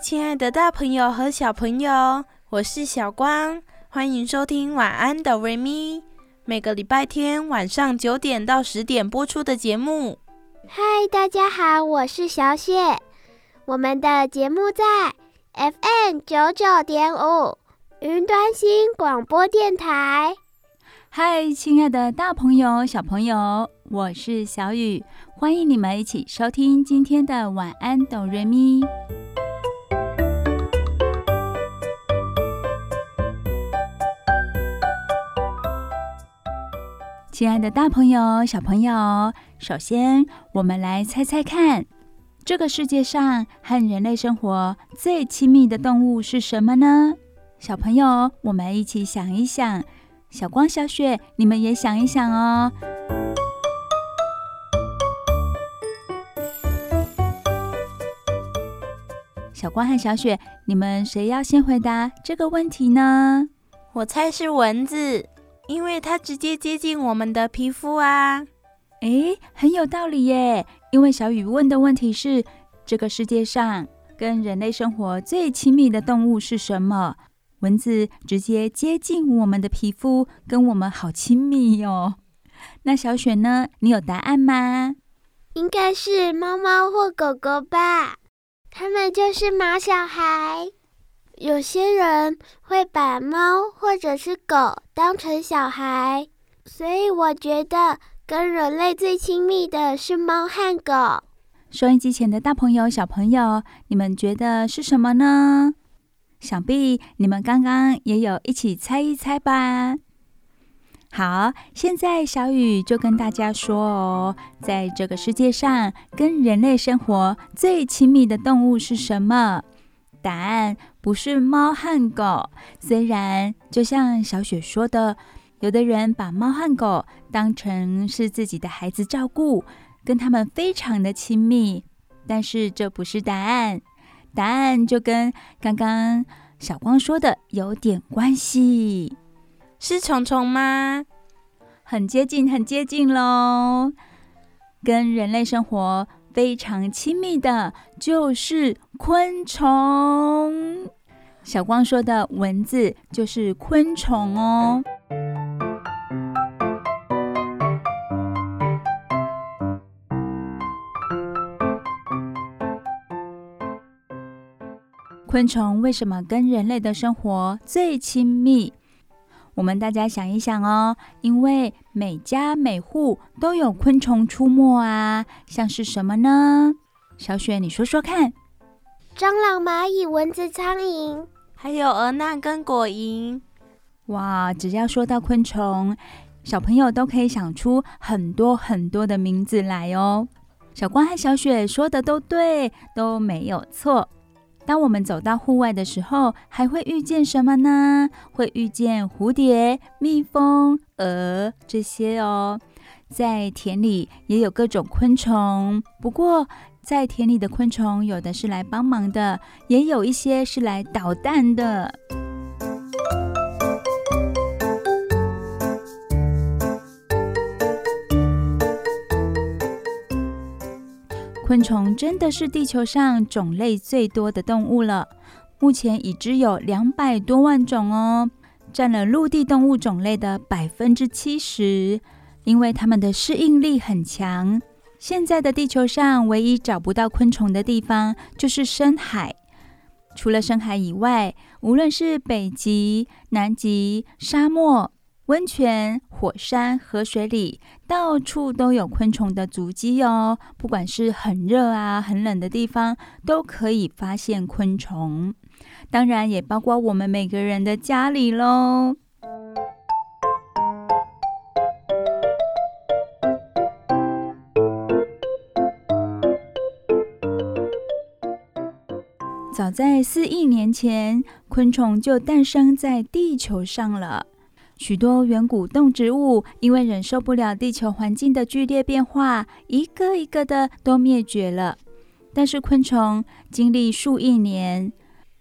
亲爱的大朋友和小朋友，我是小光，欢迎收听晚安哆瑞咪，每个礼拜天晚上九点到十点播出的节目。嗨，大家好，我是小雪，我们的节目在 FM 九九点五云端新广播电台。嗨，亲爱的大朋友、小朋友，我是小雨，欢迎你们一起收听今天的晚安哆瑞咪。亲爱的大朋友、小朋友，首先我们来猜猜看，这个世界上和人类生活最亲密的动物是什么呢？小朋友，我们一起想一想。小光、小雪，你们也想一想哦。小光和小雪，你们谁要先回答这个问题呢？我猜是蚊子。因为它直接接近我们的皮肤啊！诶，很有道理耶。因为小雨问的问题是：这个世界上跟人类生活最亲密的动物是什么？蚊子直接接近我们的皮肤，跟我们好亲密哟。那小雪呢？你有答案吗？应该是猫猫或狗狗吧。它们就是毛小孩。有些人会把猫或者是狗当成小孩，所以我觉得跟人类最亲密的是猫和狗。收音机前的大朋友、小朋友，你们觉得是什么呢？想必你们刚刚也有一起猜一猜吧。好，现在小雨就跟大家说哦，在这个世界上，跟人类生活最亲密的动物是什么？答案不是猫和狗，虽然就像小雪说的，有的人把猫和狗当成是自己的孩子照顾，跟他们非常的亲密，但是这不是答案。答案就跟刚刚小光说的有点关系，是虫虫吗？很接近，很接近喽，跟人类生活非常亲密的就是昆虫。小光说的蚊子就是昆虫哦。昆虫为什么跟人类的生活最亲密？我们大家想一想哦，因为每家每户都有昆虫出没啊，像是什么呢？小雪，你说说看。蟑螂、蚂蚁、蚊子、苍蝇，还有蛾蚧跟果蝇。哇，只要说到昆虫，小朋友都可以想出很多很多的名字来哦。小光和小雪说的都对，都没有错。当我们走到户外的时候，还会遇见什么呢？会遇见蝴蝶、蜜蜂、蛾这些哦。在田里也有各种昆虫，不过在田里的昆虫有的是来帮忙的，也有一些是来捣蛋的。昆虫真的是地球上种类最多的动物了，目前已知有两百多万种哦，占了陆地动物种类的百分之七十。因为它们的适应力很强，现在的地球上唯一找不到昆虫的地方就是深海。除了深海以外，无论是北极、南极、沙漠。温泉、火山、河水里，到处都有昆虫的足迹哦。不管是很热啊、很冷的地方，都可以发现昆虫。当然，也包括我们每个人的家里喽。早在四亿年前，昆虫就诞生在地球上了。许多远古动植物因为忍受不了地球环境的剧烈变化，一个一个的都灭绝了。但是昆虫经历数亿年，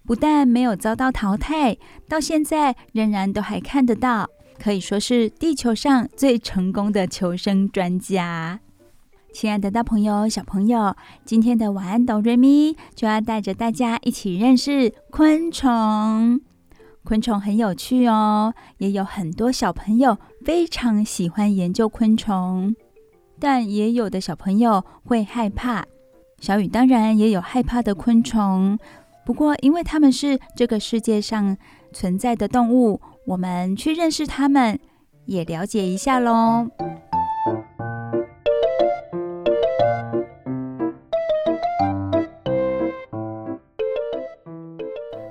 不但没有遭到淘汰，到现在仍然都还看得到，可以说是地球上最成功的求生专家。亲爱的大朋友、小朋友，今天的晚安哆瑞咪就要带着大家一起认识昆虫。昆虫很有趣哦，也有很多小朋友非常喜欢研究昆虫，但也有的小朋友会害怕。小雨当然也有害怕的昆虫，不过因为它们是这个世界上存在的动物，我们去认识它们，也了解一下喽。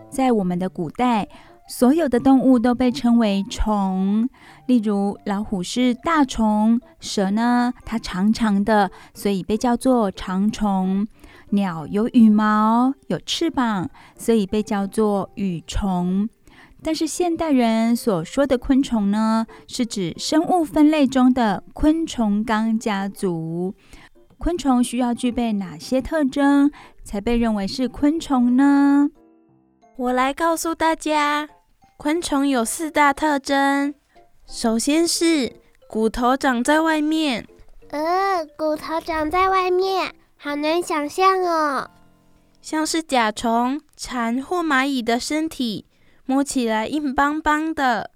在我们的古代，所有的动物都被称为虫，例如老虎是大虫，蛇呢，它长长的，所以被叫做长虫；鸟有羽毛、有翅膀，所以被叫做羽虫。但是现代人所说的昆虫呢，是指生物分类中的昆虫纲家族。昆虫需要具备哪些特征，才被认为是昆虫呢？我来告诉大家。昆虫有四大特征，首先是骨头长在外面。呃，骨头长在外面，好难想象哦。像是甲虫、蝉或蚂蚁的身体，摸起来硬邦邦的，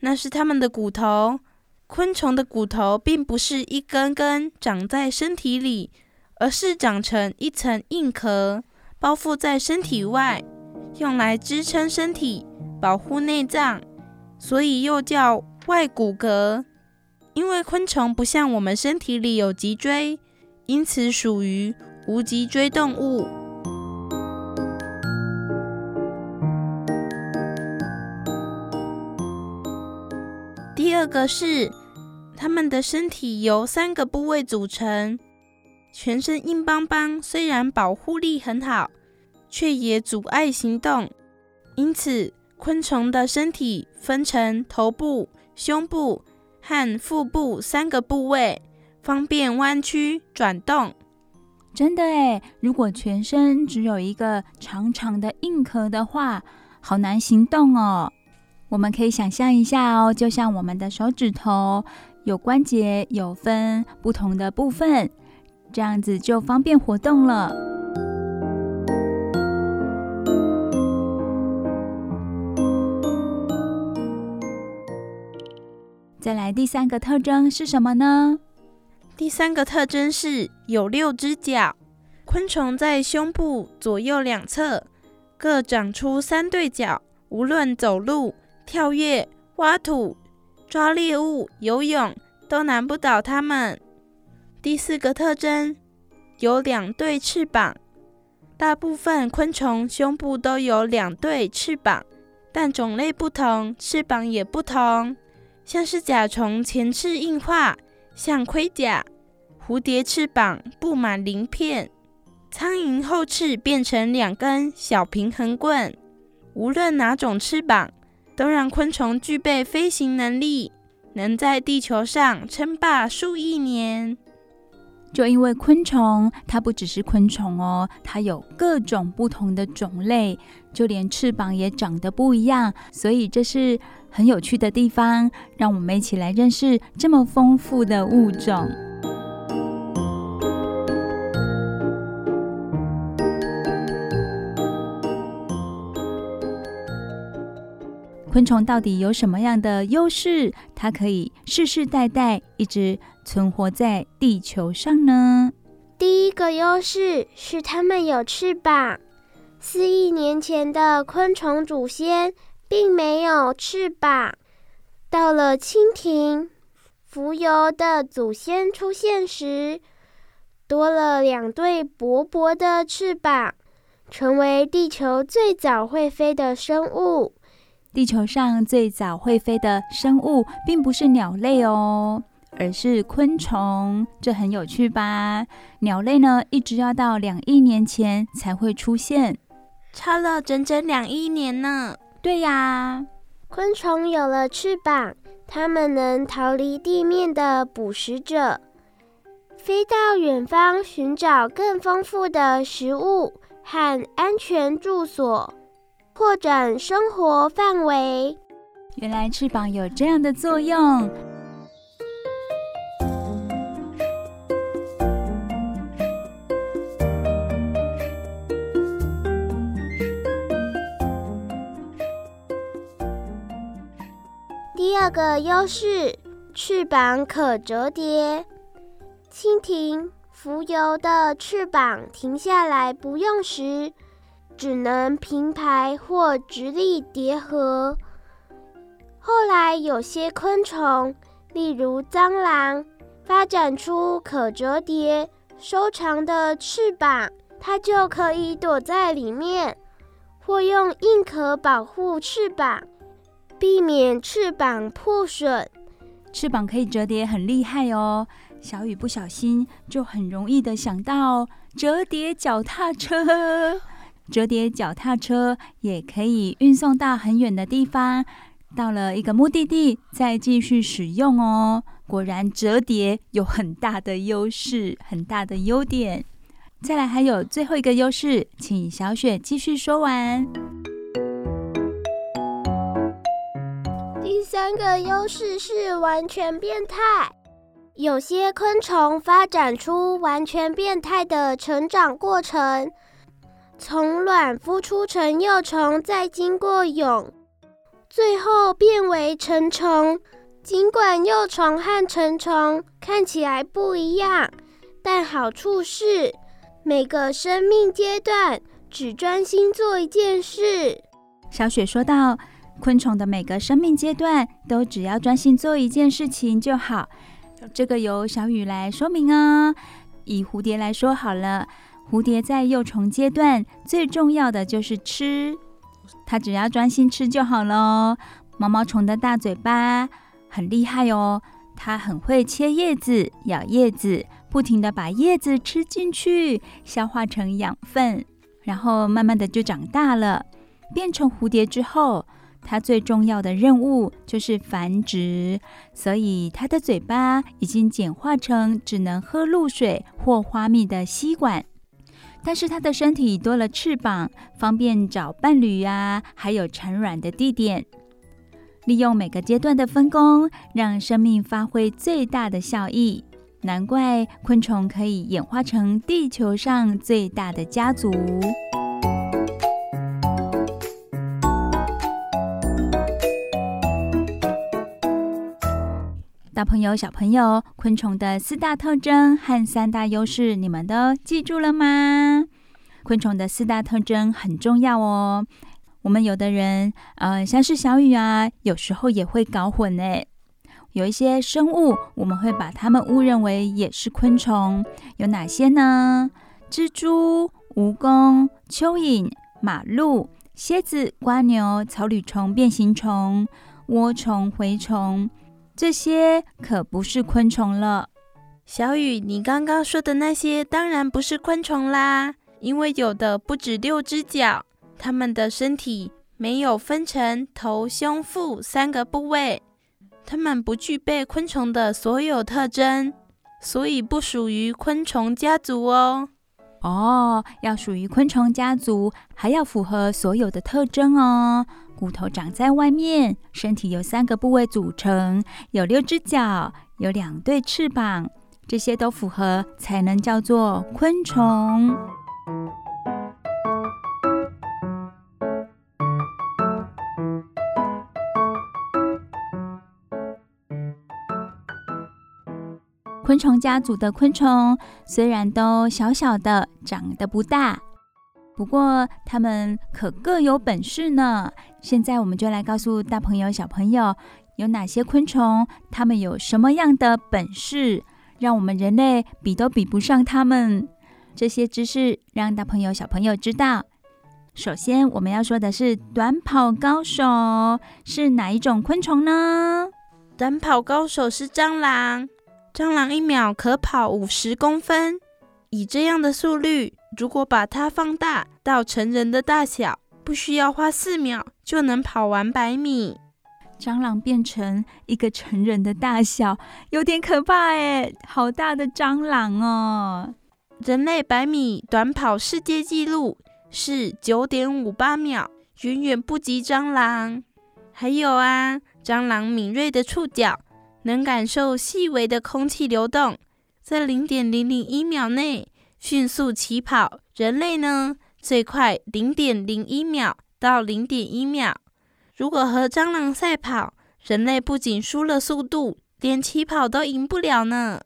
那是它们的骨头。昆虫的骨头并不是一根根长在身体里，而是长成一层硬壳，包覆在身体外，用来支撑身体。保护内脏，所以又叫外骨骼。因为昆虫不像我们身体里有脊椎，因此属于无脊椎动物。第二个是，它们的身体由三个部位组成，全身硬邦邦，虽然保护力很好，却也阻碍行动，因此。昆虫的身体分成头部、胸部和腹部三个部位，方便弯曲转动。真的诶，如果全身只有一个长长的硬壳的话，好难行动哦。我们可以想象一下哦，就像我们的手指头有关节，有分不同的部分，这样子就方便活动了。再来第三个特征是什么呢？第三个特征是有六只脚。昆虫在胸部左右两侧各长出三对脚，无论走路、跳跃、挖土、抓猎物、游泳，都难不倒它们。第四个特征有两对翅膀。大部分昆虫胸部都有两对翅膀，但种类不同，翅膀也不同。像是甲虫前翅硬化，像盔甲；蝴蝶翅膀布满鳞片；苍蝇后翅变成两根小平衡棍。无论哪种翅膀，都让昆虫具备飞行能力，能在地球上称霸数亿年。就因为昆虫，它不只是昆虫哦，它有各种不同的种类，就连翅膀也长得不一样，所以这是很有趣的地方。让我们一起来认识这么丰富的物种。昆虫到底有什么样的优势？它可以世世代代一直存活在地球上呢？第一个优势是它们有翅膀。四亿年前的昆虫祖先并没有翅膀，到了蜻蜓、蜉蝣的祖先出现时，多了两对薄薄的翅膀，成为地球最早会飞的生物。地球上最早会飞的生物，并不是鸟类哦，而是昆虫。这很有趣吧？鸟类呢，一直要到两亿年前才会出现。差了整整两亿年呢。对呀，昆虫有了翅膀，它们能逃离地面的捕食者，飞到远方寻找更丰富的食物和安全住所，扩展生活范围。原来翅膀有这样的作用。第二个优势，翅膀可折叠。蜻蜓浮游的翅膀停下来不用时，只能平排或直立叠合。后来有些昆虫，例如蟑螂，发展出可折叠、收长的翅膀，它就可以躲在里面，或用硬壳保护翅膀。避免翅膀破损，翅膀可以折叠，很厉害哦。小雨不小心就很容易的想到折叠脚踏车，折叠脚踏车也可以运送到很远的地方，到了一个目的地再继续使用哦。果然折叠有很大的优势，很大的优点。再来还有最后一个优势，请小雪继续说完。三个优势是完全变态。有些昆虫发展出完全变态的成长过程，从卵孵出成幼虫，再经过蛹，最后变为成虫。尽管幼虫和成虫看起来不一样，但好处是每个生命阶段只专心做一件事。小雪说道。昆虫的每个生命阶段都只要专心做一件事情就好，这个由小雨来说明哦。以蝴蝶来说好了，蝴蝶在幼虫阶段最重要的就是吃，它只要专心吃就好喽。毛毛虫的大嘴巴很厉害哦，它很会切叶子、咬叶子，不停地把叶子吃进去，消化成养分，然后慢慢的就长大了，变成蝴蝶之后。它最重要的任务就是繁殖，所以它的嘴巴已经简化成只能喝露水或花蜜的吸管。但是它的身体多了翅膀，方便找伴侣呀，还有产卵的地点。利用每个阶段的分工，让生命发挥最大的效益。难怪昆虫可以演化成地球上最大的家族。大朋友、小朋友，昆虫的四大特征和三大优势，你们都记住了吗？昆虫的四大特征很重要哦。我们有的人，呃，像是小雨啊，有时候也会搞混诶。有一些生物，我们会把它们误认为也是昆虫，有哪些呢？蜘蛛、蜈蚣、蚯蚓、马鹿、蝎子、蜗牛、草履虫、变形虫、涡虫、蛔虫。这些可不是昆虫了，小雨，你刚刚说的那些当然不是昆虫啦，因为有的不止六只脚，它们的身体没有分成头、胸、腹三个部位，它们不具备昆虫的所有特征，所以不属于昆虫家族哦。哦，要属于昆虫家族，还要符合所有的特征哦。骨头长在外面，身体由三个部位组成，有六只脚，有两对翅膀，这些都符合才能叫做昆虫。昆虫家族的昆虫虽然都小小的，长得不大。不过，他们可各有本事呢。现在，我们就来告诉大朋友、小朋友，有哪些昆虫，他们有什么样的本事，让我们人类比都比不上他们。这些知识让大朋友、小朋友知道。首先，我们要说的是短跑高手是哪一种昆虫呢？短跑高手是蟑螂，蟑螂一秒可跑五十公分。以这样的速率，如果把它放大到成人的大小，不需要花四秒就能跑完百米。蟑螂变成一个成人的大小，有点可怕哎！好大的蟑螂哦！人类百米短跑世界纪录是九点五八秒，远远不及蟑螂。还有啊，蟑螂敏锐的触角能感受细微的空气流动，在零点零零一秒内迅速起跑。人类呢，最快零点零一秒到零点一秒。如果和蟑螂赛跑，人类不仅输了速度，连起跑都赢不了呢。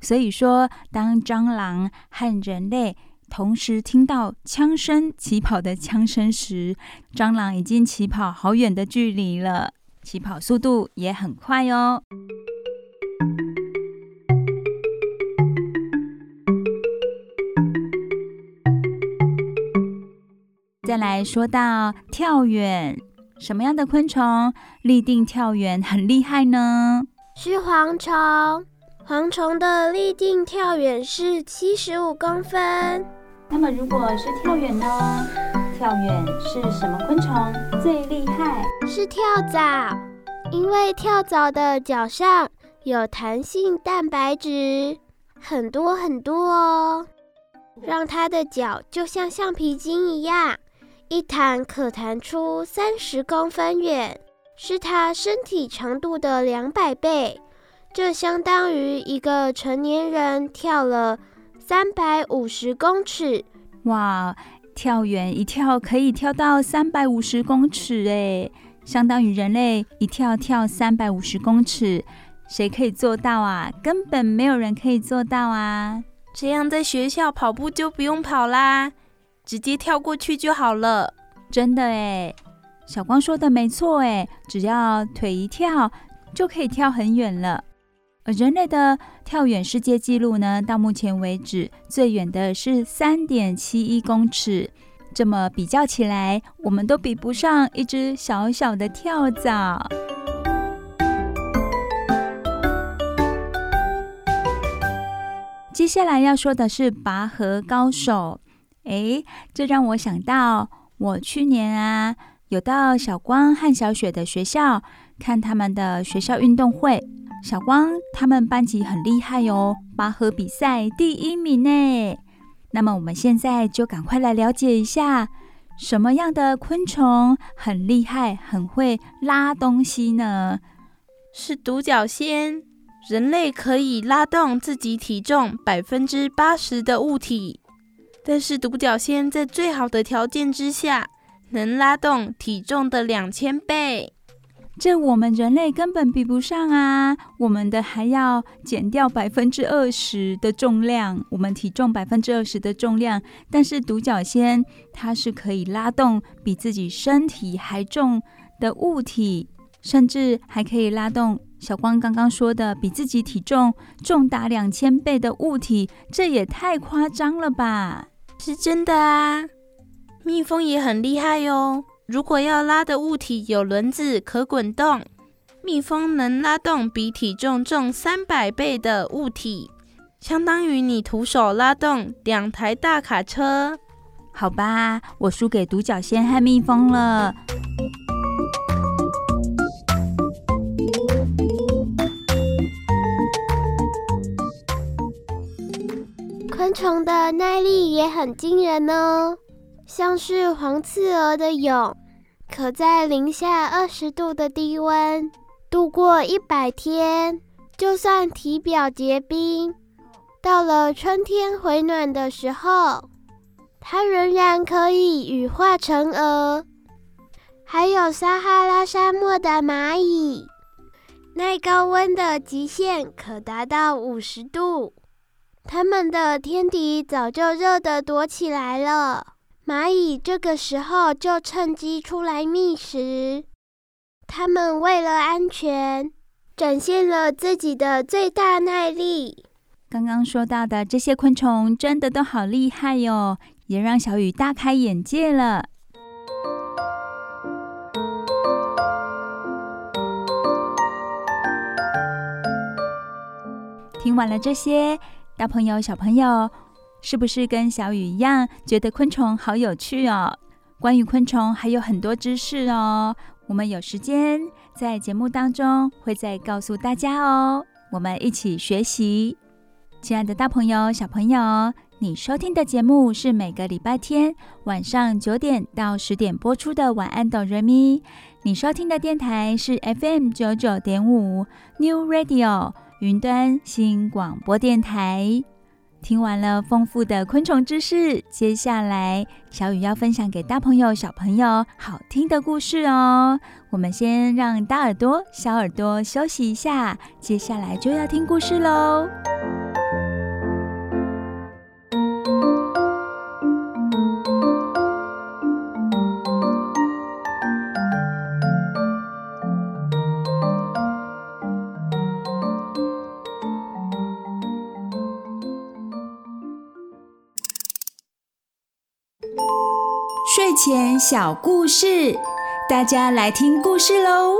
所以说，当蟑螂和人类同时听到枪声起跑的枪声时，蟑螂已经起跑好远的距离了，起跑速度也很快哦。再来说到跳远。什么样的昆虫立定跳远很厉害呢？是蝗虫。蝗虫的立定跳远是七十五公分。那么，如果是跳远呢？跳远是什么昆虫最厉害？是跳蚤，因为跳蚤的脚上有弹性蛋白质，很多很多哦，让它的脚就像橡皮筋一样。一弹可弹出三十公分远，是它身体长度的两百倍。这相当于一个成年人跳了三百五十公尺。哇，跳远一跳可以跳到三百五十公尺诶，相当于人类一跳跳三百五十公尺。谁可以做到啊？根本没有人可以做到啊！这样在学校跑步就不用跑啦。直接跳过去就好了，真的诶，小光说的没错诶，只要腿一跳就可以跳很远了。而人类的跳远世界纪录呢，到目前为止最远的是三点七一公尺。这么比较起来，我们都比不上一只小小的跳蚤。接下来要说的是拔河高手。诶，这让我想到，我去年啊，有到小光和小雪的学校看他们的学校运动会。小光他们班级很厉害哦，拔河比赛第一名呢。那么我们现在就赶快来了解一下，什么样的昆虫很厉害，很会拉东西呢？是独角仙。人类可以拉动自己体重百分之八十的物体。但是独角仙在最好的条件之下，能拉动体重的两千倍，这我们人类根本比不上啊！我们的还要减掉百分之二十的重量，我们体重百分之二十的重量，但是独角仙它是可以拉动比自己身体还重的物体，甚至还可以拉动小光刚刚说的比自己体重重达两千倍的物体，这也太夸张了吧！是真的啊，蜜蜂也很厉害哦。如果要拉的物体有轮子可滚动，蜜蜂能拉动比体重重三百倍的物体，相当于你徒手拉动两台大卡车。好吧，我输给独角仙和蜜蜂了。昆虫的耐力也很惊人哦，像是黄刺蛾的蛹，可在零下二十度的低温度过一百天，就算体表结冰，到了春天回暖的时候，它仍然可以羽化成蛾。还有撒哈拉沙漠的蚂蚁，耐高温的极限可达到五十度。它们的天敌早就热得躲起来了，蚂蚁这个时候就趁机出来觅食。它们为了安全，展现了自己的最大耐力。刚刚说到的这些昆虫真的都好厉害哟，也让小雨大开眼界了。听完了这些。大朋友、小朋友，是不是跟小雨一样，觉得昆虫好有趣哦？关于昆虫还有很多知识哦，我们有时间在节目当中会再告诉大家哦。我们一起学习，亲爱的大朋友、小朋友，你收听的节目是每个礼拜天晚上九点到十点播出的《晚安，哆瑞咪》。你收听的电台是 FM 九九点五 New Radio 云端新广播电台。听完了丰富的昆虫知识，接下来小雨要分享给大朋友、小朋友好听的故事哦。我们先让大耳朵、小耳朵休息一下，接下来就要听故事喽。睡前小故事，大家来听故事喽！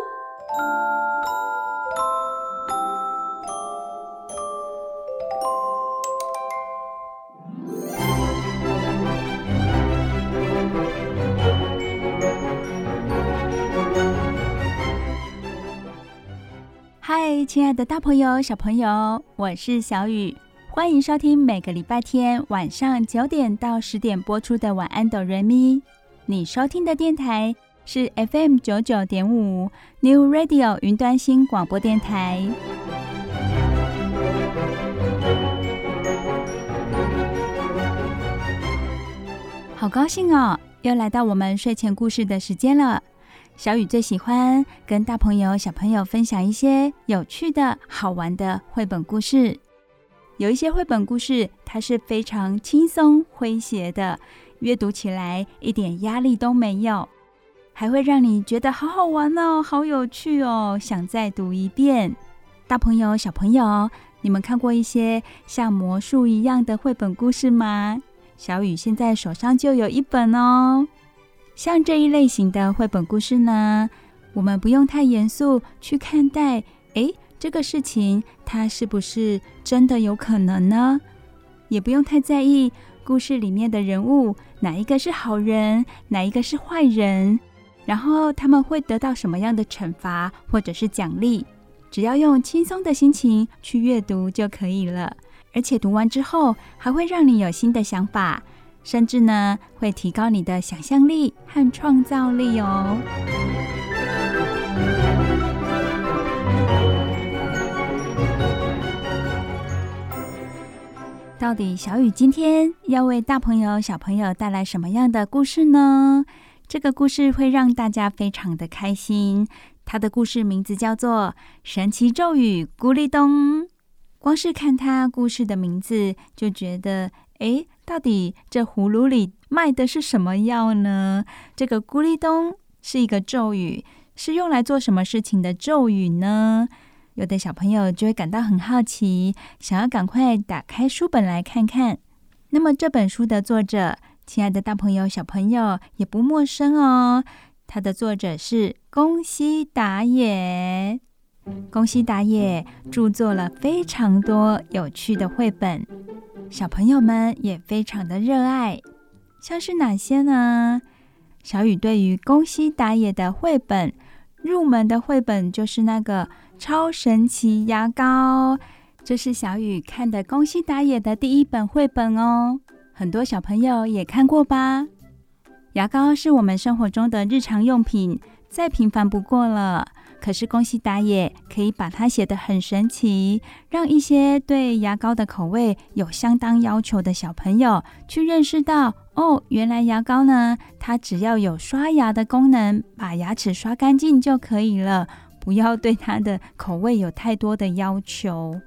嗨，亲爱的大朋友、小朋友，我是小雨。欢迎收听每个礼拜天晚上九点到十点播出的《晚安，哆瑞咪》。你收听的电台是 FM 九九点五 New Radio 云端新广播电台。好高兴哦，又来到我们睡前故事的时间了。小雨最喜欢跟大朋友、小朋友分享一些有趣的好玩的绘本故事。有一些绘本故事，它是非常轻松诙谐的，阅读起来一点压力都没有，还会让你觉得好好玩哦，好有趣哦，想再读一遍。大朋友、小朋友，你们看过一些像魔术一样的绘本故事吗？小雨现在手上就有一本哦。像这一类型的绘本故事呢，我们不用太严肃去看待，诶。这个事情，它是不是真的有可能呢？也不用太在意故事里面的人物，哪一个是好人，哪一个是坏人，然后他们会得到什么样的惩罚或者是奖励。只要用轻松的心情去阅读就可以了。而且读完之后，还会让你有新的想法，甚至呢，会提高你的想象力和创造力哦。到底小雨今天要为大朋友、小朋友带来什么样的故事呢？这个故事会让大家非常的开心。它的故事名字叫做《神奇咒语咕哩咚》。光是看它故事的名字，就觉得，诶，到底这葫芦里卖的是什么药呢？这个咕哩咚是一个咒语，是用来做什么事情的咒语呢？有的小朋友就会感到很好奇，想要赶快打开书本来看看。那么这本书的作者，亲爱的大朋友、小朋友也不陌生哦。他的作者是宫西达也。宫西达也著作了非常多有趣的绘本，小朋友们也非常的热爱。像是哪些呢？小雨对于宫西达也的绘本，入门的绘本就是那个。超神奇牙膏，这是小雨看的宫西达也的第一本绘本哦。很多小朋友也看过吧？牙膏是我们生活中的日常用品，再平凡不过了。可是宫西达也可以把它写得很神奇，让一些对牙膏的口味有相当要求的小朋友去认识到，哦，原来牙膏呢，它只要有刷牙的功能，把牙齿刷干净就可以了。不要对它的口味有太多的要求。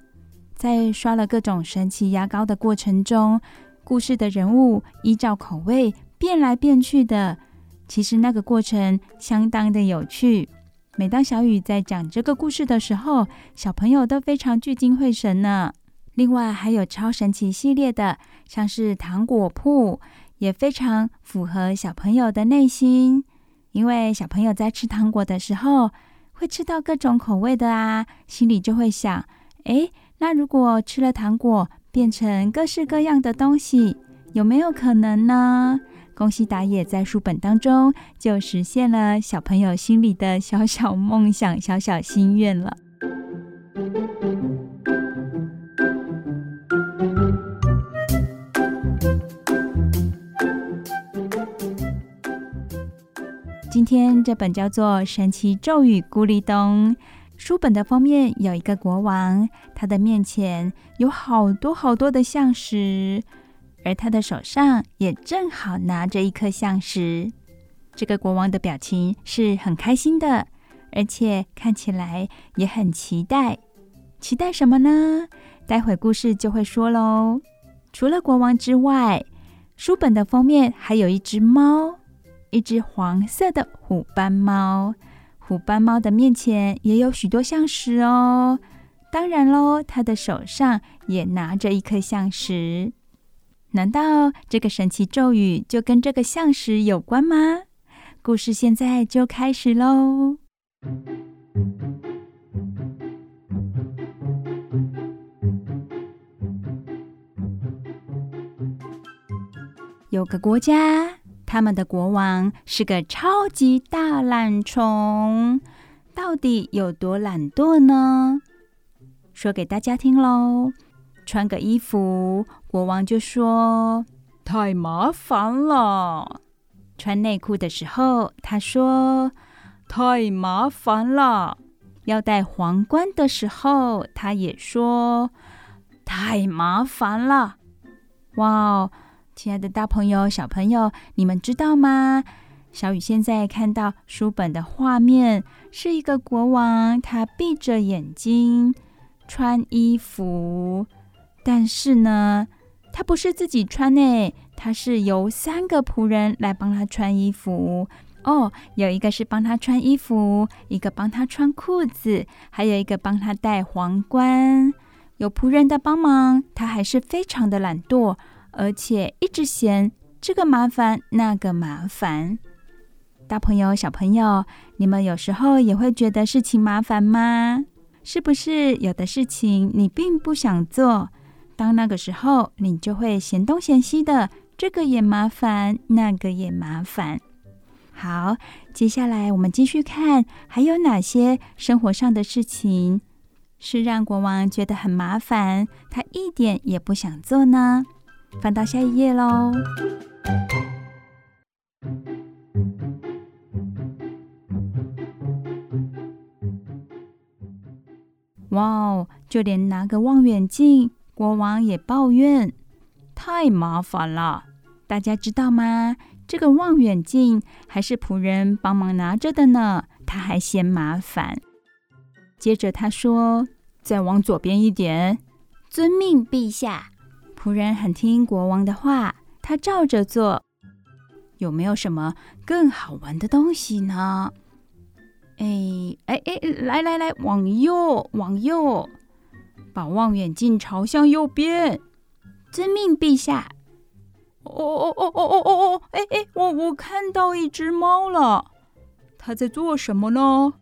在刷了各种神奇牙膏的过程中，故事的人物依照口味变来变去的，其实那个过程相当的有趣。每当小雨在讲这个故事的时候，小朋友都非常聚精会神呢。另外还有超神奇系列的，像是糖果铺，也非常符合小朋友的内心，因为小朋友在吃糖果的时候，会吃到各种口味的啊，心里就会想：诶，那如果吃了糖果变成各式各样的东西，有没有可能呢？恭喜打野在书本当中就实现了小朋友心里的小小梦想、小小心愿了。今天这本叫做《神奇咒语咕哩咚》书本的封面有一个国王，他的面前有好多好多的橡石，而他的手上也正好拿着一颗橡石。这个国王的表情是很开心的，而且看起来也很期待。期待什么呢？待会故事就会说喽。除了国王之外，书本的封面还有一只猫。一只黄色的虎斑猫，虎斑猫的面前也有许多象石哦。当然喽，它的手上也拿着一颗象石。难道这个神奇咒语就跟这个象石有关吗？故事现在就开始喽。有个国家。他们的国王是个超级大懒虫，到底有多懒惰呢？说给大家听喽。穿个衣服，国王就说太麻烦了；穿内裤的时候，他说太麻烦了；要戴皇冠的时候，他也说太麻烦了。哇！亲爱的大朋友、小朋友，你们知道吗？小雨现在看到书本的画面，是一个国王，他闭着眼睛穿衣服，但是呢，他不是自己穿诶，他是由三个仆人来帮他穿衣服哦。有一个是帮他穿衣服，一个帮他穿裤子，还有一个帮他戴皇冠。有仆人的帮忙，他还是非常的懒惰。而且一直嫌这个麻烦那个麻烦，大朋友小朋友，你们有时候也会觉得事情麻烦吗？是不是有的事情你并不想做，当那个时候你就会嫌东嫌西的，这个也麻烦，那个也麻烦。好，接下来我们继续看，还有哪些生活上的事情是让国王觉得很麻烦，他一点也不想做呢？翻到下一页喽！哇哦，就连拿个望远镜，国王也抱怨太麻烦了。大家知道吗？这个望远镜还是仆人帮忙拿着的呢，他还嫌麻烦。接着他说：“再往左边一点。”遵命，陛下。仆人很听国王的话，他照着做。有没有什么更好玩的东西呢？哎哎哎，来来来，往右，往右，把望远镜朝向右边。遵命，陛下。哦哦哦哦哦哦哦！哎哎，我我看到一只猫了，它在做什么呢？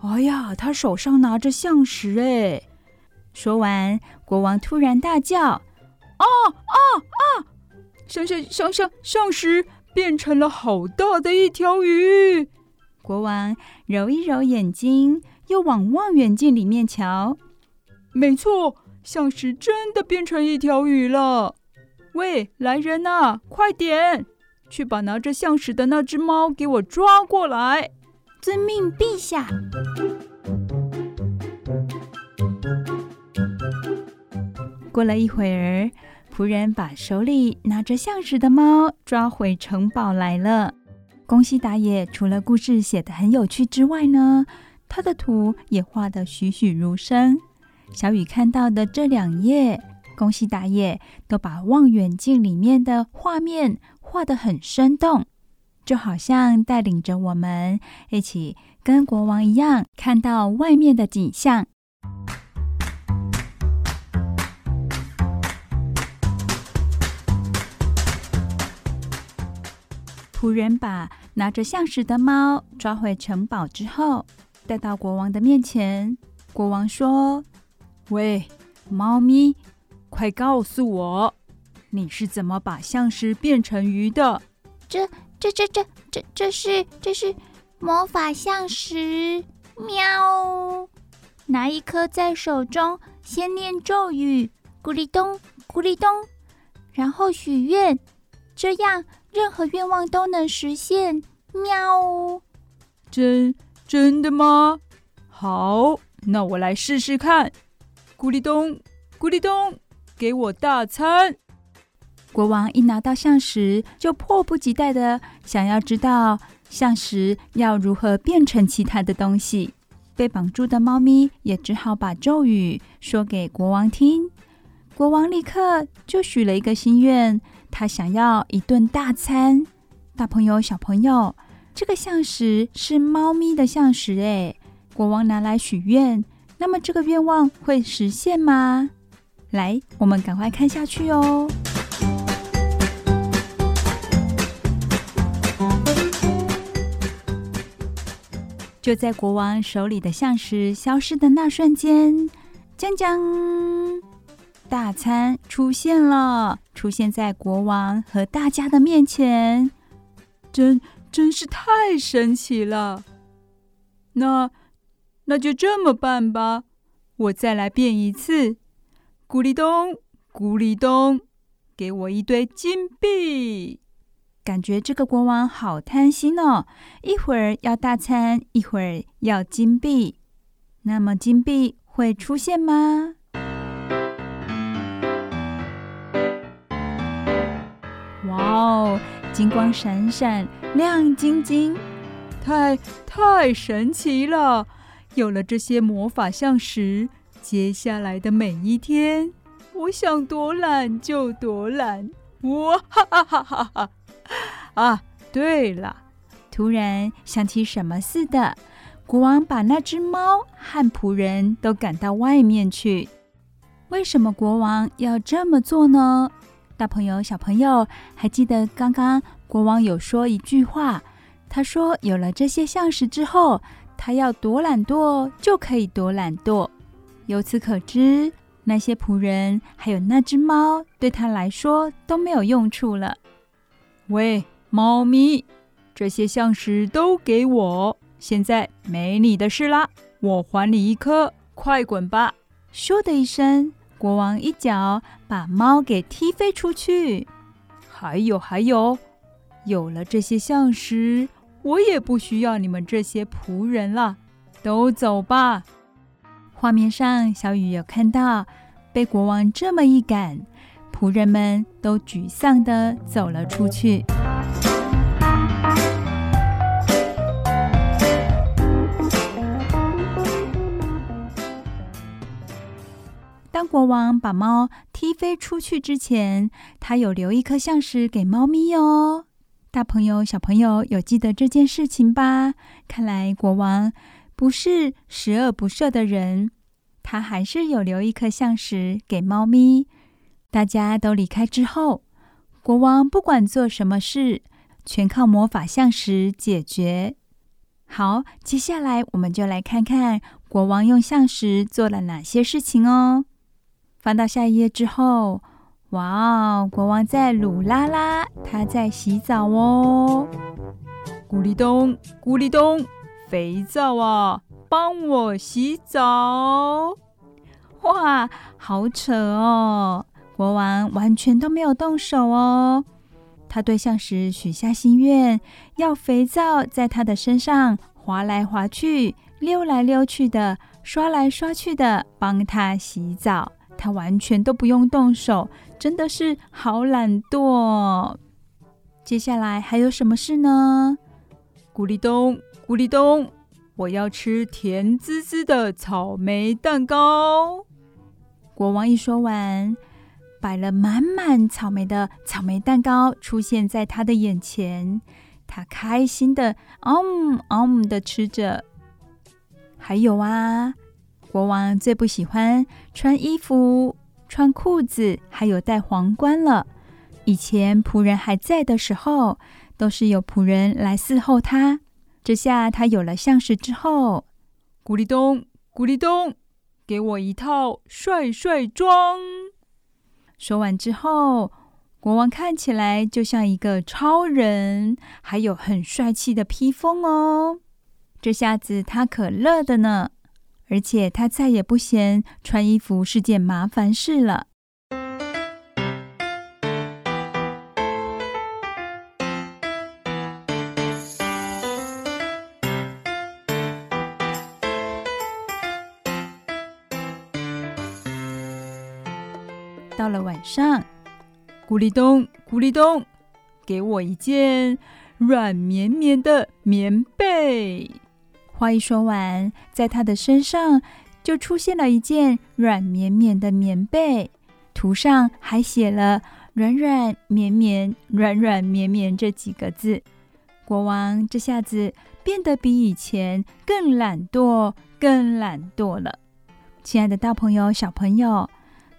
哎呀，它手上拿着橡石。哎，说完，国王突然大叫。啊啊啊！橡橡橡橡橡实变成了好大的一条鱼。国王揉一揉眼睛，又往望远镜里面瞧。没错，橡实真的变成一条鱼了。喂，来人呐，快点去把拿着橡实的那只猫给我抓过来！遵命，陛下。过了一会儿，仆人把手里拿着橡实的猫抓回城堡来了。宫西达也除了故事写得很有趣之外呢，他的图也画得栩栩如生。小雨看到的这两页，宫西达也都把望远镜里面的画面画得很生动，就好像带领着我们一起跟国王一样，看到外面的景象。仆人把拿着象石的猫抓回城堡之后，带到国王的面前。国王说：“喂，猫咪，快告诉我，你是怎么把象石变成鱼的？这、这、这、这、这、这是、这是魔法象石。喵！拿一颗在手中，先念咒语，咕哩咚，咕哩咚，然后许愿，这样任何愿望都能实现。喵！真真的吗？好，那我来试试看。咕哩咚，咕哩咚，给我大餐。国王一拿到象石，就迫不及待地想要知道象石要如何变成其他的东西。被绑住的猫咪也只好把咒语说给国王听。国王立刻就许了一个心愿，他想要一顿大餐。大朋友、小朋友，这个橡石是猫咪的橡实诶。国王拿来许愿，那么这个愿望会实现吗？来，我们赶快看下去哦。就在国王手里的橡石消失的那瞬间，将将，大餐出现了，出现在国王和大家的面前，真真是太神奇了。那那就这么办吧，我再来变一次，咕哩咚，咕哩咚，给我一堆金币。感觉这个国王好贪心哦，一会儿要大餐，一会儿要金币。那么金币会出现吗？哇哦，金光闪闪，亮晶晶，太太神奇了！有了这些魔法橡实，接下来的每一天，我想多懒就多懒。哇哈哈哈哈哈！啊，对了，突然想起什么似的，国王把那只猫和仆人都赶到外面去。为什么国王要这么做呢？大朋友、小朋友，还记得刚刚国王有说一句话？他说：“有了这些橡石之后，他要多懒惰就可以多懒惰。”由此可知，那些仆人还有那只猫对他来说都没有用处了。喂。猫咪，这些橡石都给我！现在没你的事啦，我还你一颗，快滚吧！咻的一声，国王一脚把猫给踢飞出去。还有还有，有了这些象石，我也不需要你们这些仆人了，都走吧！画面上，小雨有看到，被国王这么一赶，仆人们都沮丧的走了出去。当国王把猫踢飞出去之前，他有留一颗橡石给猫咪哦。大朋友、小朋友有记得这件事情吧？看来国王不是十恶不赦的人，他还是有留一颗橡石给猫咪。大家都离开之后，国王不管做什么事，全靠魔法橡石解决。好，接下来我们就来看看国王用橡石做了哪些事情哦。翻到下一页之后，哇哦！国王在鲁拉拉，他在洗澡哦。咕哩咚，咕哩咚，肥皂啊，帮我洗澡！哇，好扯哦！国王完全都没有动手哦。他对象时许下心愿，要肥皂在他的身上滑来滑去、溜来溜去的，刷来刷去的，帮他洗澡。他完全都不用动手，真的是好懒惰。接下来还有什么事呢？咕哩咚，咕哩咚，我要吃甜滋滋的草莓蛋糕。国王一说完，摆了满满草莓的草莓蛋糕出现在他的眼前，他开心的嗯嗯的吃着。还有啊。国王最不喜欢穿衣服、穿裤子，还有戴皇冠了。以前仆人还在的时候，都是有仆人来伺候他。这下他有了相识之后，咕哩咚，咕哩咚，给我一套帅帅装。说完之后，国王看起来就像一个超人，还有很帅气的披风哦。这下子他可乐的呢，而且他再也不嫌穿衣服是件麻烦事了。到了晚上，咕哩咚，咕哩咚，给我一件软绵绵的棉被。话一说完，在他的身上就出现了一件软绵绵的棉被，图上还写了“软软绵绵，软软绵绵”这几个字。国王这下子变得比以前更懒惰，更懒惰了。亲爱的大朋友、小朋友。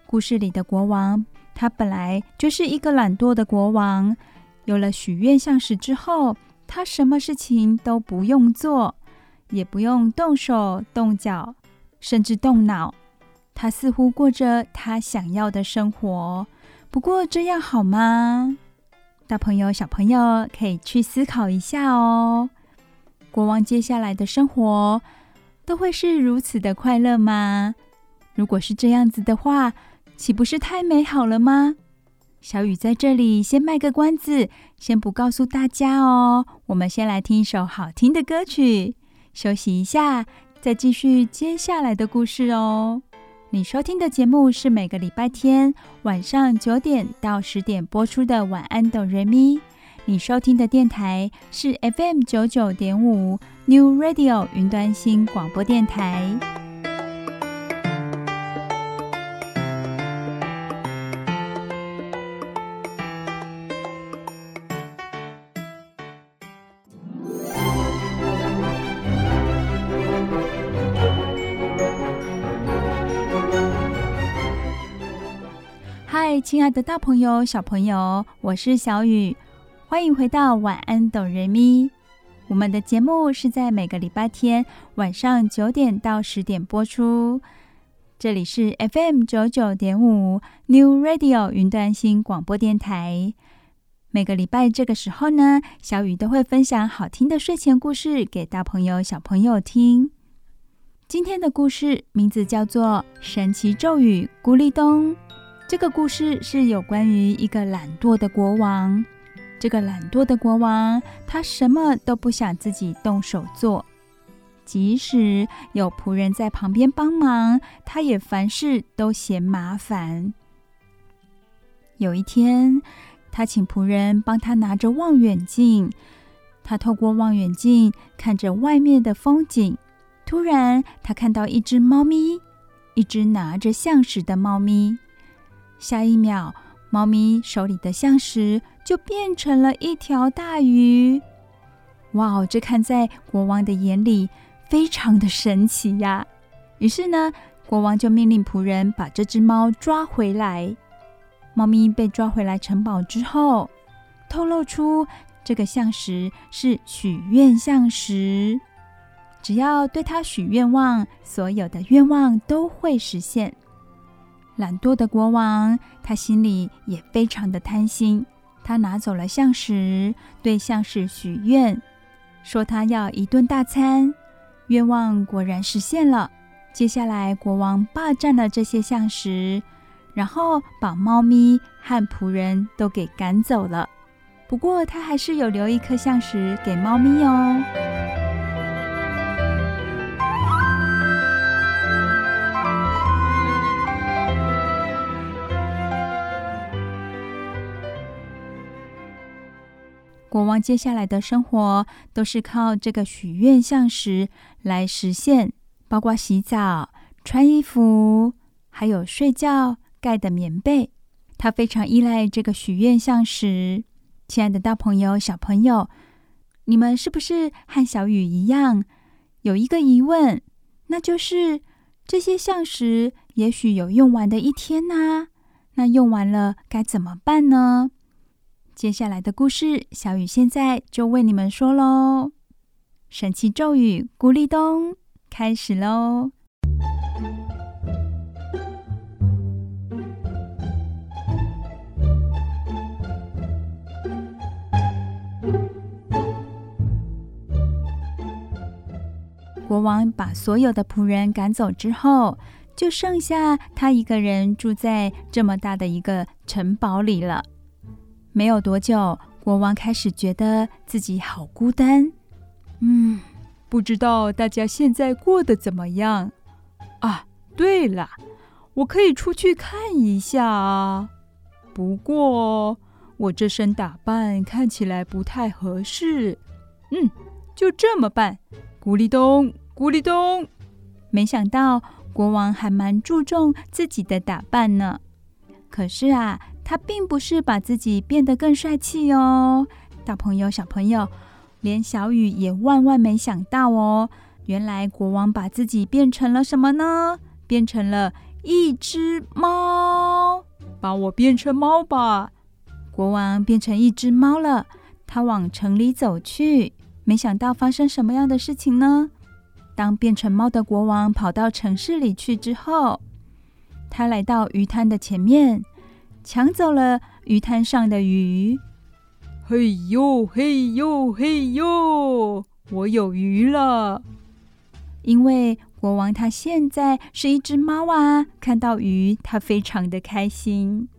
故事里的国王，他本来就是一个懒惰的国王。有了许愿像石之后，他什么事情都不用做，也不用动手动脚，甚至动脑。他似乎过着他想要的生活。不过这样好吗？大朋友、小朋友可以去思考一下哦。国王接下来的生活都会是如此的快乐吗？如果是这样子的话，岂不是太美好了吗？小雨在这里先卖个关子，先不告诉大家哦。我们先来听一首好听的歌曲，休息一下，再继续接下来的故事哦。你收听的节目是每个礼拜天晚上九点到十点播出的《晚安，哆瑞咪》。你收听的电台是 FM 九九点五 New Radio 云端新广播电台。亲爱的大朋友、小朋友，我是小雨，欢迎回到晚安，哆瑞咪。我们的节目是在每个礼拜天晚上九点到十点播出，这里是 FM 九九点五 New Radio 云端新广播电台。每个礼拜这个时候呢，小雨都会分享好听的睡前故事给大朋友、小朋友听。今天的故事名字叫做《神奇咒语咕哩咚》。这个故事是有关于一个懒惰的国王。这个懒惰的国王，他什么都不想自己动手做，即使有仆人在旁边帮忙，他也凡事都嫌麻烦。有一天，他请仆人帮他拿着望远镜，他透过望远镜看着外面的风景。突然，他看到一只猫咪，一只拿着橡实的猫咪。下一秒，猫咪手里的橡实就变成了一条大鱼。哇哦，这看在国王的眼里非常的神奇呀！于是呢，国王就命令仆人把这只猫抓回来。猫咪被抓回来城堡之后，透露出这个橡实是许愿橡实，只要对它许愿望，所有的愿望都会实现。懒惰的国王，他心里也非常的贪心。他拿走了象石，对象石许愿，说他要一顿大餐。愿望果然实现了。接下来，国王霸占了这些象石，然后把猫咪和仆人都给赶走了。不过，他还是有留一颗象石给猫咪哦。国王接下来的生活都是靠这个许愿像石来实现，包括洗澡、穿衣服，还有睡觉盖的棉被。他非常依赖这个许愿像石。亲爱的大朋友、小朋友，你们是不是和小雨一样有一个疑问？那就是这些像石也许有用完的一天呢？那用完了该怎么办呢？接下来的故事，小雨现在就为你们说喽。神奇咒语“咕哩咚”开始喽！国王把所有的仆人赶走之后，就剩下他一个人住在这么大的一个城堡里了。没有多久，国王开始觉得自己好孤单。嗯，不知道大家现在过得怎么样？啊，对了，我可以出去看一下啊。不过我这身打扮看起来不太合适。嗯，就这么办。咕哩咚，咕哩咚。没想到国王还蛮注重自己的打扮呢。可是啊，他并不是把自己变得更帅气哦。大朋友、小朋友，连小雨也万万没想到哦。原来国王把自己变成了什么呢？变成了一只猫。把我变成猫吧！国王变成一只猫了。他往城里走去。没想到发生什么样的事情呢？当变成猫的国王跑到城市里去之后，他来到鱼摊的前面，抢走了鱼摊上的鱼。嘿呦嘿呦嘿呦，我有鱼了！因为国王他现在是一只猫啊，看到鱼他非常的开心。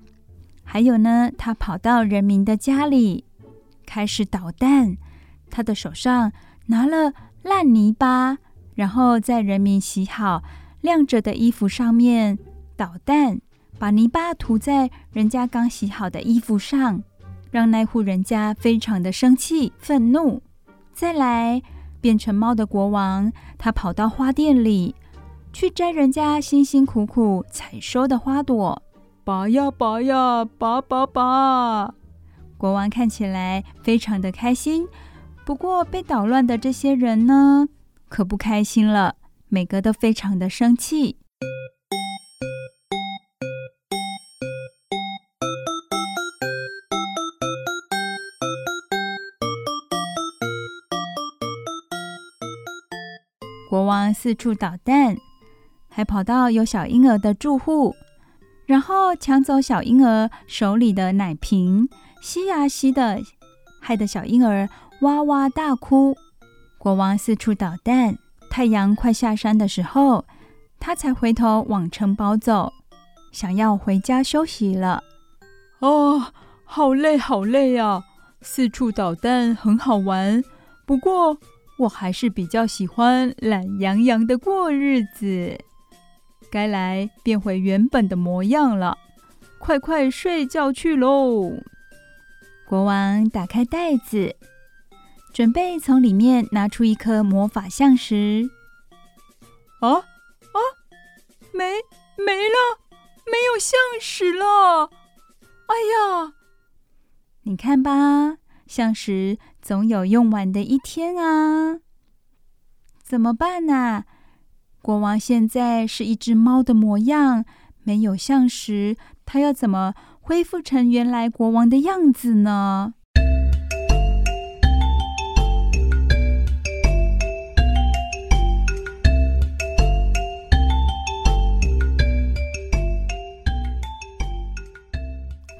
还有呢，他跑到人民的家里，开始捣蛋。他的手上拿了烂泥巴，然后在人民洗好晾着的衣服上面捣蛋，把泥巴涂在人家刚洗好的衣服上，让那户人家非常的生气愤怒。再来，变成猫的国王，他跑到花店里去摘人家辛辛苦苦采收的花朵，拔呀拔呀拔拔拔。国王看起来非常的开心。不过，被捣乱的这些人呢，可不开心了，每个都非常的生气。国王四处捣蛋，还跑到有小婴儿的住户，然后抢走小婴儿手里的奶瓶，吸呀吸的，害得小婴儿。哇哇大哭，国王四处捣蛋。太阳快下山的时候，他才回头往城堡走，想要回家休息了。哦，好累，好累呀！四处捣蛋很好玩，不过我还是比较喜欢懒洋洋的过日子。该来变回原本的模样了，快快睡觉去喽！国王打开袋子。准备从里面拿出一颗魔法像石。啊啊，没没了，没有像石了！哎呀，你看吧，像石总有用完的一天啊！怎么办呢？国王现在是一只猫的模样，没有像时，他要怎么恢复成原来国王的样子呢？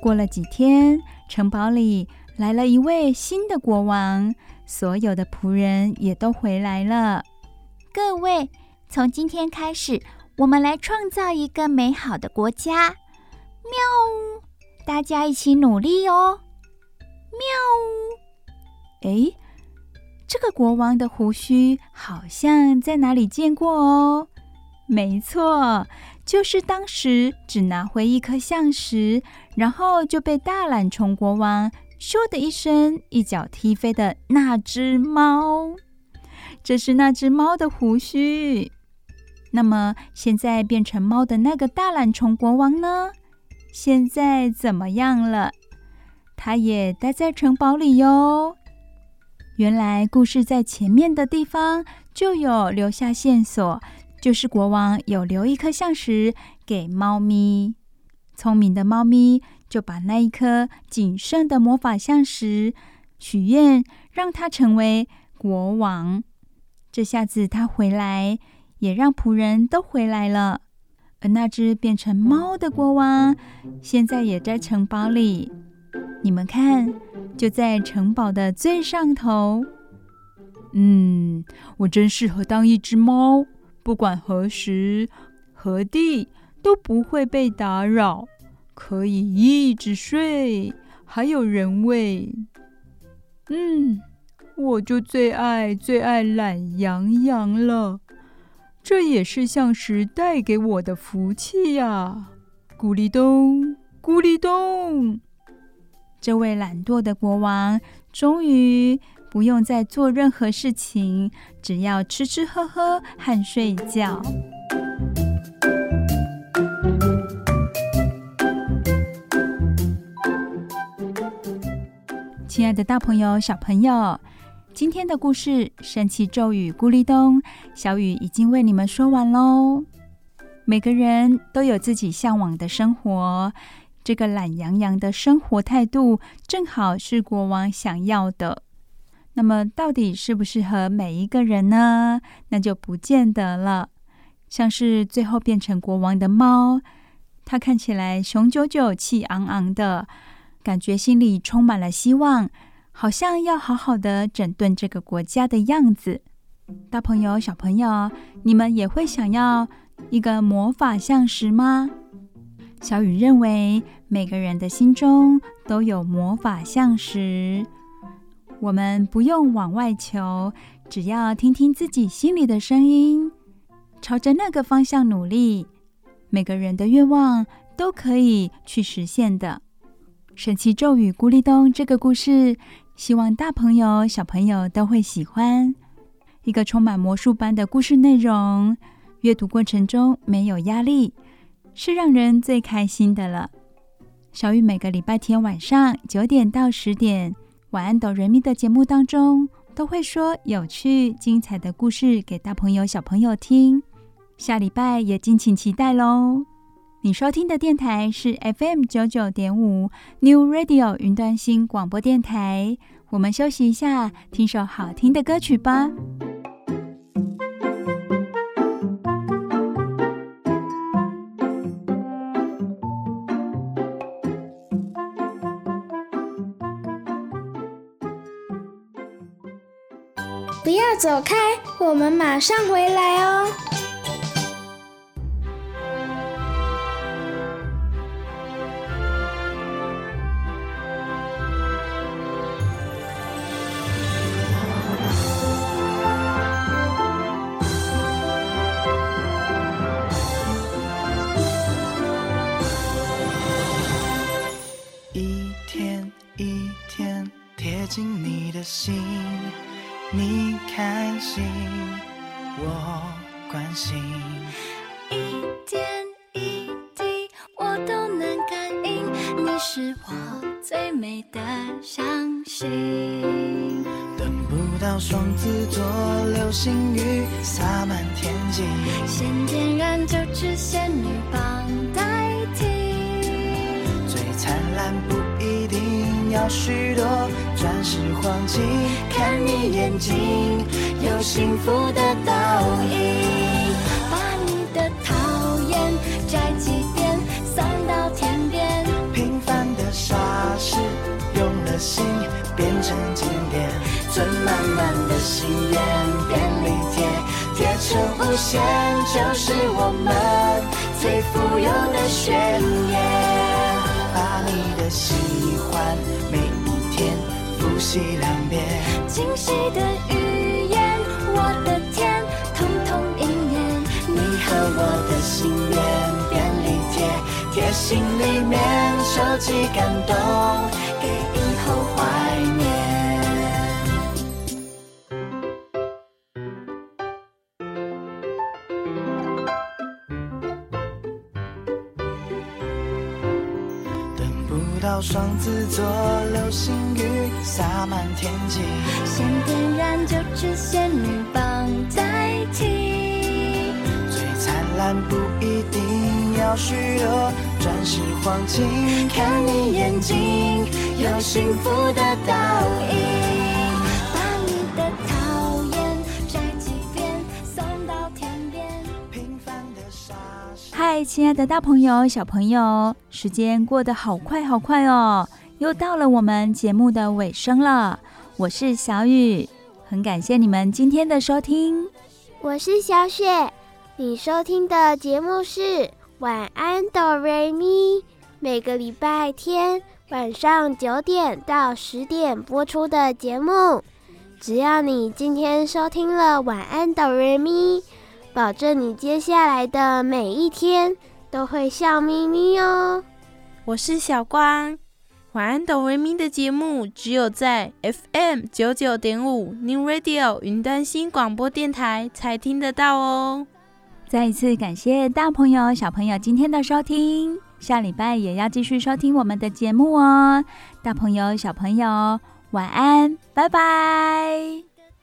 过了几天，城堡里来了一位新的国王，所有的仆人也都回来了。各位，从今天开始，我们来创造一个美好的国家。喵！大家一起努力哦。喵！诶，这个国王的胡须好像在哪里见过哦。没错。就是当时只拿回一颗橡石，然后就被大懒虫国王咻的一声一脚踢飞的那只猫。这是那只猫的胡须。那么现在变成猫的那个大懒虫国王呢？现在怎么样了？他也待在城堡里哟。原来故事在前面的地方就有留下线索。就是国王有留一颗象石给猫咪，聪明的猫咪就把那一颗仅剩的魔法橡实许愿，让它成为国王。这下子他回来，也让仆人都回来了。而那只变成猫的国王，现在也在城堡里。你们看，就在城堡的最上头。嗯，我真适合当一只猫，不管何时何地都不会被打扰，可以一直睡，还有人喂。嗯，我就最爱最爱懒洋洋了，这也是象石带给我的福气呀！咕哩咚，咕哩咚。这位懒惰的国王终于不用再做任何事情，只要吃吃喝喝和睡觉。亲爱的大朋友、小朋友，今天的故事《神奇咒语咕哩咚》，小雨已经为你们说完喽。每个人都有自己向往的生活。这个懒洋洋的生活态度，正好是国王想要的。那么，到底适不适合每一个人呢？那就不见得了。像是最后变成国王的猫，它看起来雄赳赳、气昂昂的，感觉心里充满了希望，好像要好好的整顿这个国家的样子。大朋友、小朋友，你们也会想要一个魔法象石吗？小雨认为，每个人的心中都有魔法象石，我们不用往外求，只要听听自己心里的声音，朝着那个方向努力，每个人的愿望都可以去实现的。神奇咒语咕哩咚这个故事，希望大朋友小朋友都会喜欢。一个充满魔术般的故事内容，阅读过程中没有压力。是让人最开心的了。小雨每个礼拜天晚上九点到十点，晚安哆瑞咪的节目当中，都会说有趣精彩的故事给大朋友小朋友听。下礼拜也敬请期待喽。你收听的电台是 FM 九九点五 New Radio 云端新广播电台。我们休息一下，听首好听的歌曲吧。不要走开，我们马上回来哦。看你眼睛，有幸福的倒影。把你的讨厌摘几遍，送到天边。平凡的傻事，用了心变成经典。存满满的心愿，便利贴，贴成无限，就是我们最富有的宣言。把你的喜欢每呼吸。两遍，惊喜的语言，我的天，通通应验。你和我的心愿，便利贴，贴心里面，收集感动，给以后怀念。等不到双子座流星洒满天际，先点燃九支仙女棒代替。最灿烂不一定要许多钻石黄金，看你眼睛有幸福的倒影。把你的讨厌摘几遍，送到天边。平凡的傻事。嗨，亲爱的大朋友、小朋友。时间过得好快好快哦，又到了我们节目的尾声了。我是小雨，很很感谢你们今天的收听，我是小雪，你收听的节目是晚安哆瑞咪，每个礼拜天晚上九点到十点播出的节目。只要你今天收听了晚安哆瑞咪，保证你接下来的每一天都会笑眯眯哦。我是小光。晚安，哆瑞咪的节目只有在 FM 九九点五 New Radio 云端新广播电台才听得到哦。再一次感谢大朋友、小朋友今天的收听，下礼拜也要继续收听我们的节目哦。大朋友、小朋友，晚安，拜拜！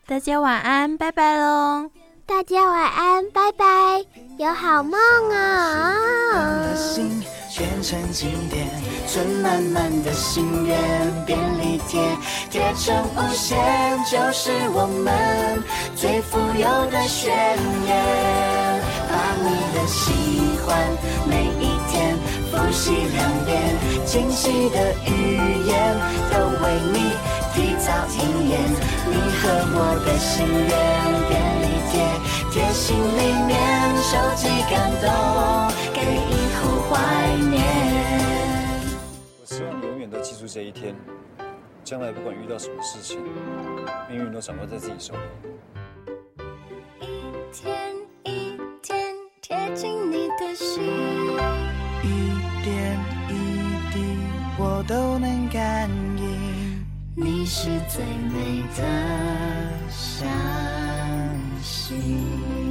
大家晚安，拜拜喽！大家晚安，拜拜，有好梦啊！变存满满的心愿，便利贴贴成无限，就是我们最富有的宣言。把你的喜欢每一天复习两遍，惊喜的语言都为你提早应验。你和我的心愿，便利贴贴心里面，收集感动，给以后怀念。我希望你永远都记住这一天，将来不管遇到什么事情，命运都掌握在自己手里。一天一天贴近你的心，一点一滴我都能感应，你是最美的相信。